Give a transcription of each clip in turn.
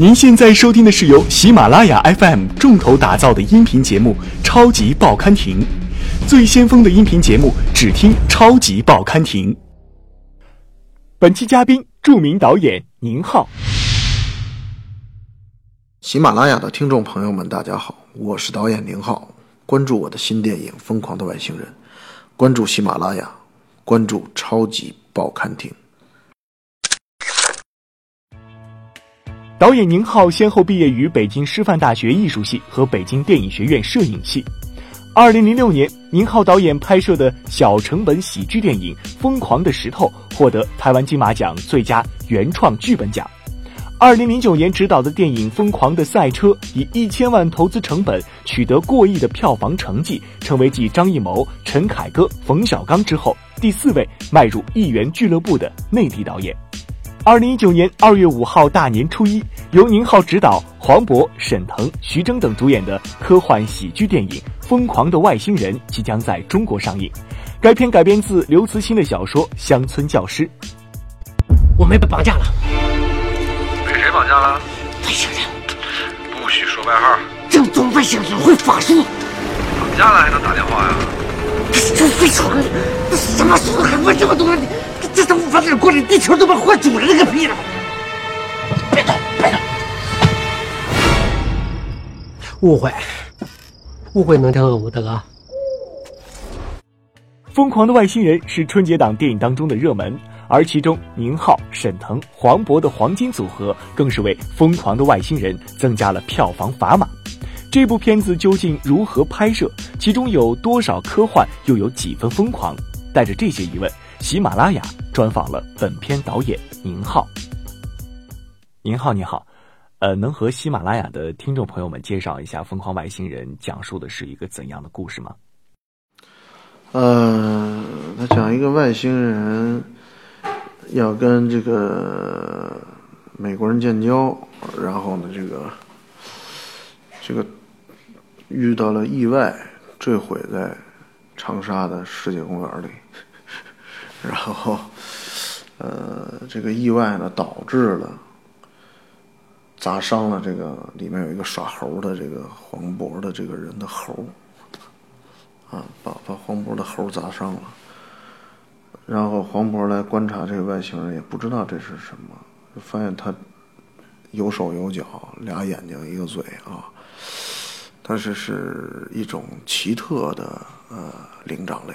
您现在收听的是由喜马拉雅 FM 重头打造的音频节目《超级报刊亭》，最先锋的音频节目，只听《超级报刊亭》。本期嘉宾，著名导演宁浩。喜马拉雅的听众朋友们，大家好，我是导演宁浩。关注我的新电影《疯狂的外星人》，关注喜马拉雅，关注《超级报刊亭》。导演宁浩先后毕业于北京师范大学艺术系和北京电影学院摄影系。二零零六年，宁浩导演拍摄的小成本喜剧电影《疯狂的石头》获得台湾金马奖最佳原创剧本奖。二零零九年执导的电影《疯狂的赛车》以一千万投资成本取得过亿的票房成绩，成为继张艺谋、陈凯歌、冯小刚之后第四位迈入亿元俱乐部的内地导演。二零一九年二月五号大年初一，由宁浩执导、黄渤、沈腾、徐峥等主演的科幻喜剧电影《疯狂的外星人》即将在中国上映。该片改编自刘慈欣的小说《乡村教师》。我们被绑架了，被谁绑架了？外星人，不许说外号。正宗外星人会法术，绑架了还能打电话呀？这是真飞船，这什么速度还问这么多？这这都无法过来，地球都被换主人了个屁了！别动，别动！误会，误会能跳舞的哥。《疯狂的外星人》是春节档电影当中的热门，而其中宁浩、沈腾、黄渤的黄金组合更是为《疯狂的外星人》增加了票房砝码。这部片子究竟如何拍摄？其中有多少科幻，又有几分疯狂？带着这些疑问，喜马拉雅专访了本片导演宁浩。宁浩你好，呃，能和喜马拉雅的听众朋友们介绍一下《疯狂外星人》讲述的是一个怎样的故事吗？呃，他讲一个外星人要跟这个美国人建交，然后呢，这个这个遇到了意外，坠毁在长沙的世界公园里，然后呃，这个意外呢导致了砸伤了这个里面有一个耍猴的这个黄渤的这个人的猴。啊，把把黄渤的猴砸伤了，然后黄渤来观察这个外星人，也不知道这是什么，发现他有手有脚，俩眼睛一个嘴啊，它是是一种奇特的呃灵长类。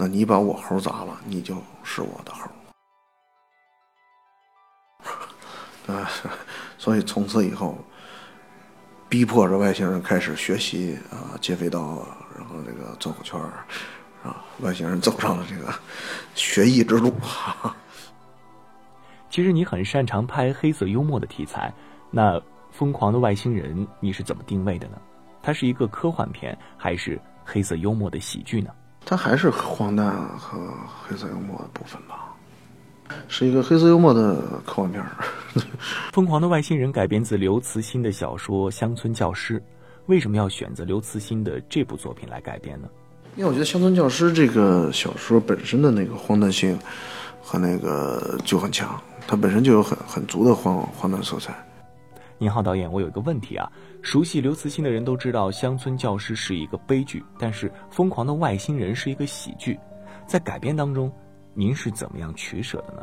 那你把我猴砸了，你就是我的猴。啊，所以从此以后，逼迫着外星人开始学习啊接飞刀，然后这个走火圈儿，啊，外星人走上了这个学艺之路。其实你很擅长拍黑色幽默的题材，那《疯狂的外星人》你是怎么定位的呢？它是一个科幻片，还是黑色幽默的喜剧呢？它还是荒诞和黑色幽默的部分吧。是一个黑色幽默的科幻片儿。《疯狂的外星人》改编自刘慈欣的小说《乡村教师》，为什么要选择刘慈欣的这部作品来改编呢？因为我觉得《乡村教师》这个小说本身的那个荒诞性和那个就很强，它本身就有很很足的荒荒诞色彩。您好导演，我有一个问题啊，熟悉刘慈欣的人都知道《乡村教师》是一个悲剧，但是《疯狂的外星人》是一个喜剧，在改编当中，您是怎么样取舍的呢？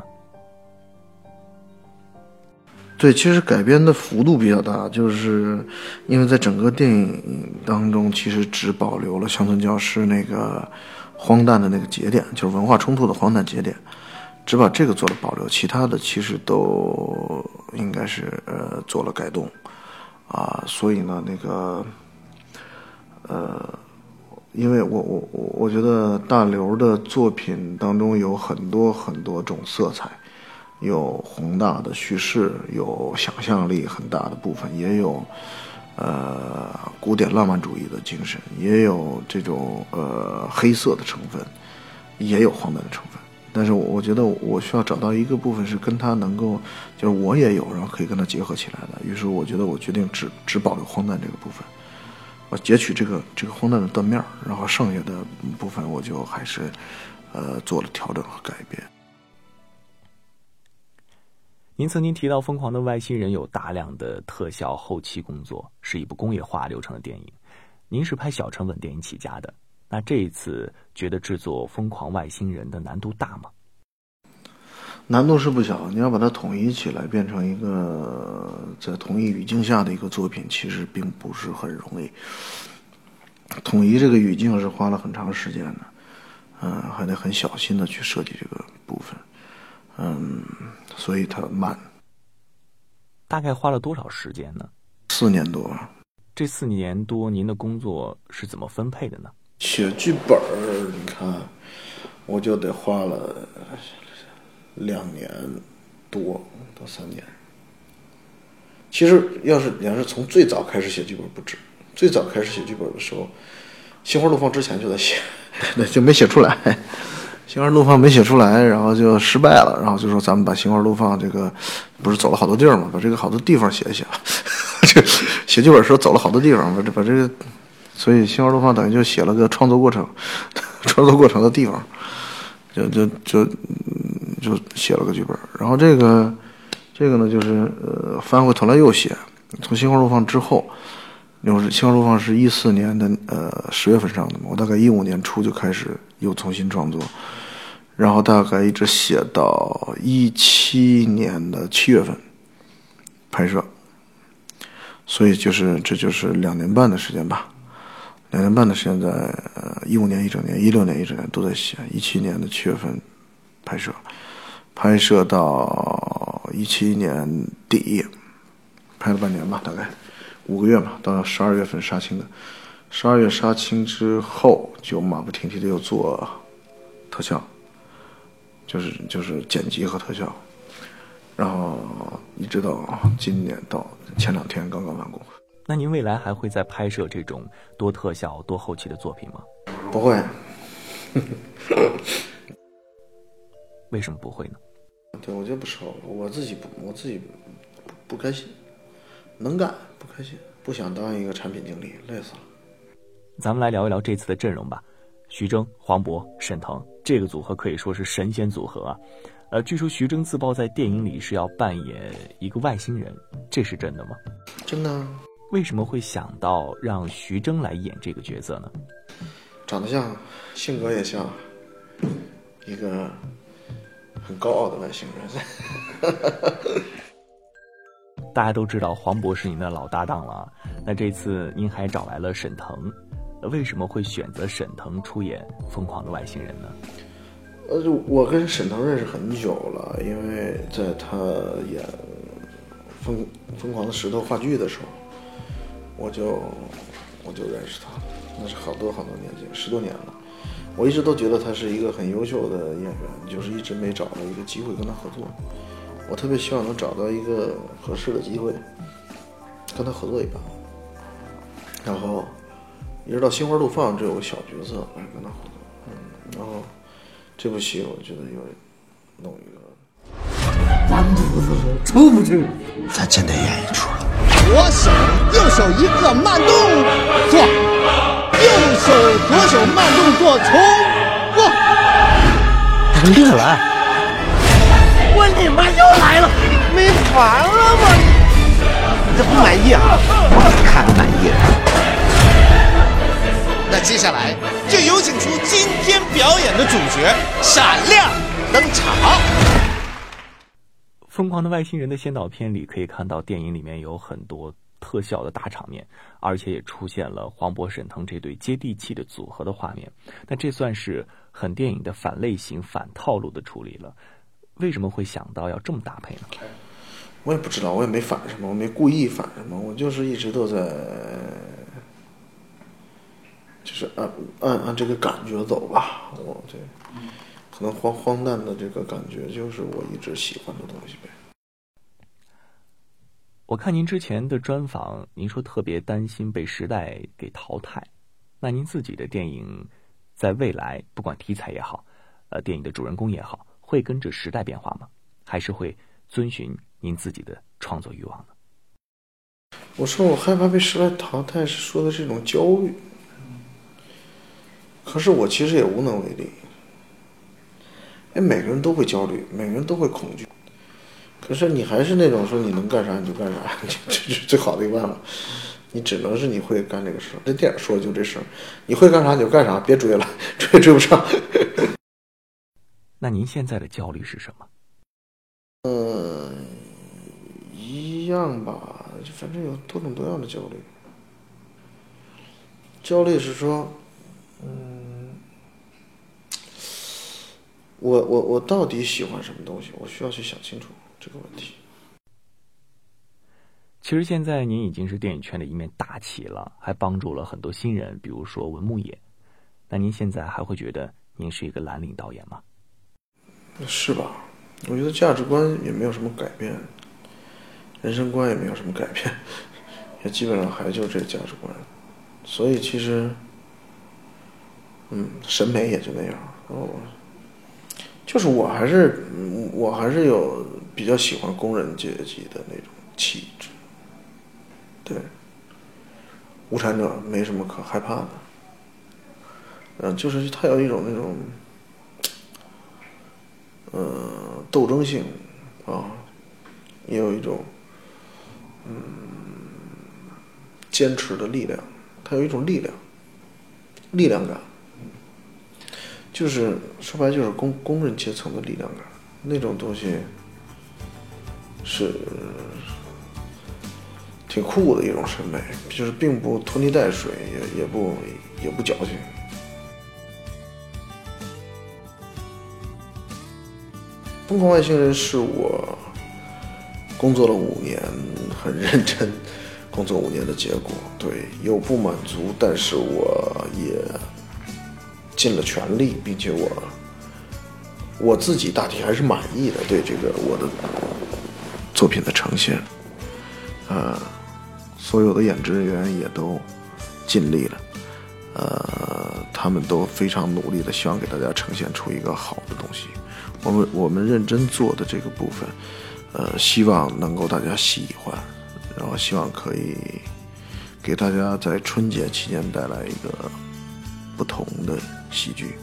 对，其实改编的幅度比较大，就是因为在整个电影当中，其实只保留了乡村教师那个荒诞的那个节点，就是文化冲突的荒诞节点，只把这个做了保留，其他的其实都应该是呃做了改动啊，所以呢，那个呃，因为我我我我觉得大刘的作品当中有很多很多种色彩。有宏大的叙事，有想象力很大的部分，也有呃古典浪漫主义的精神，也有这种呃黑色的成分，也有荒诞的成分。但是我我觉得我需要找到一个部分是跟他能够，就是我也有，然后可以跟他结合起来的。于是我觉得我决定只只保留荒诞这个部分，我截取这个这个荒诞的断面，然后剩下的部分我就还是呃做了调整和改变。您曾经提到《疯狂的外星人》有大量的特效后期工作，是一部工业化流程的电影。您是拍小成本电影起家的，那这一次觉得制作《疯狂外星人》的难度大吗？难度是不小，你要把它统一起来，变成一个在同一语境下的一个作品，其实并不是很容易。统一这个语境是花了很长时间的，嗯，还得很小心的去设计这个部分，嗯，所以它慢。大概花了多少时间呢？四年多。这四年多，您的工作是怎么分配的呢？写剧本儿，你看，我就得花了。两年多到三年，其实要是你要是从最早开始写剧本不止，最早开始写剧本的时候，《心花怒放》之前就在写，那就没写出来，《心花怒放》没写出来，然后就失败了，然后就说咱们把《心花怒放》这个不是走了好多地儿嘛，把这个好多地方写一写，就写剧本时候走了好多地方，把这把这个，所以《心花怒放》等于就写了个创作过程，创作过程的地方，就就就。就写了个剧本，然后这个，这个呢，就是呃，翻回头来又写。从《星光怒放》之后，又是《星光怒放》是一四年的呃十月份上的嘛，我大概一五年初就开始又重新创作，然后大概一直写到一七年的七月份拍摄，所以就是这就是两年半的时间吧，两年半的时间在呃一五年一整年，一六年一整年都在写，一七年的七月份拍摄。拍摄到一七年底，拍了半年吧，大概五个月吧，到十二月份杀青的。十二月杀青之后，就马不停蹄的又做特效，就是就是剪辑和特效，然后一直到今年到前两天刚刚完工。那您未来还会再拍摄这种多特效多后期的作品吗？不会。为什么不会呢？对，我觉得不适合我，我自己不，我自己不不开心，能干不开心，不想当一个产品经理，累死了。咱们来聊一聊这次的阵容吧，徐峥、黄渤、沈腾这个组合可以说是神仙组合啊。呃，据说徐峥自曝在电影里是要扮演一个外星人，这是真的吗？真的。为什么会想到让徐峥来演这个角色呢？长得像，性格也像，一个。很高傲的外星人。大家都知道黄渤是您的老搭档了，那这次您还找来了沈腾，为什么会选择沈腾出演《疯狂的外星人》呢？呃，我跟沈腾认识很久了，因为在他演《疯疯狂的石头》话剧的时候，我就我就认识他，那是好多好多年前，十多年了。我一直都觉得他是一个很优秀的演员，就是一直没找到一个机会跟他合作。我特别希望能找到一个合适的机会，跟他合作一把。然后一直到《心花怒放》这有个小角色来跟他合作，嗯，然后这部戏我觉得要弄一个。完犊子了，出不去，咱真得演一出了。左手右手一个慢动作。右手、左手慢动作，从过。我厉害了！我你妈又来了，没完了吗？你这不满意啊？我看满意了。那接下来就有请出今天表演的主角闪亮登场。疯狂的外星人的先导片里可以看到，电影里面有很多。特效的大场面，而且也出现了黄渤、沈腾这对接地气的组合的画面。那这算是很电影的反类型、反套路的处理了。为什么会想到要这么搭配呢？我也不知道，我也没反什么，我没故意反什么，我就是一直都在，就是按按按这个感觉走吧。我这可能荒荒诞的这个感觉，就是我一直喜欢的东西呗。我看您之前的专访，您说特别担心被时代给淘汰。那您自己的电影，在未来不管题材也好，呃，电影的主人公也好，会跟着时代变化吗？还是会遵循您自己的创作欲望呢？我说我害怕被时代淘汰，是说的这种焦虑。可是我其实也无能为力。哎，每个人都会焦虑，每个人都会恐惧。可是你还是那种说你能干啥你就干啥，这是最好的一个办法。你只能是你会干这个事儿。这电影说的就这事儿，你会干啥你就干啥，别追了，追也追不上。那您现在的焦虑是什么？嗯，一样吧，反正有多种多样的焦虑。焦虑是说，嗯，我我我到底喜欢什么东西？我需要去想清楚这个问题。其实现在您已经是电影圈的一面大旗了，还帮助了很多新人，比如说文牧野。那您现在还会觉得您是一个蓝领导演吗？是吧？我觉得价值观也没有什么改变，人生观也没有什么改变，也基本上还就这价值观。所以其实，嗯，审美也就那样。哦，就是我还是我还是有比较喜欢工人阶级的那种气质。对，无产者没什么可害怕的。嗯，就是他有一种那种，呃，斗争性啊，也有一种嗯坚持的力量。他有一种力量，力量感，就是说白就是工工人阶层的力量感，那种东西是。挺酷的一种审美，就是并不拖泥带水，也也不也不矫情。《疯狂外星人》是我工作了五年，很认真工作五年的结果。对，有不满足，但是我也尽了全力，并且我我自己大体还是满意的，对这个我的作品的呈现，呃。所有的演职人员也都尽力了，呃，他们都非常努力的，希望给大家呈现出一个好的东西。我们我们认真做的这个部分，呃，希望能够大家喜欢，然后希望可以给大家在春节期间带来一个不同的喜剧。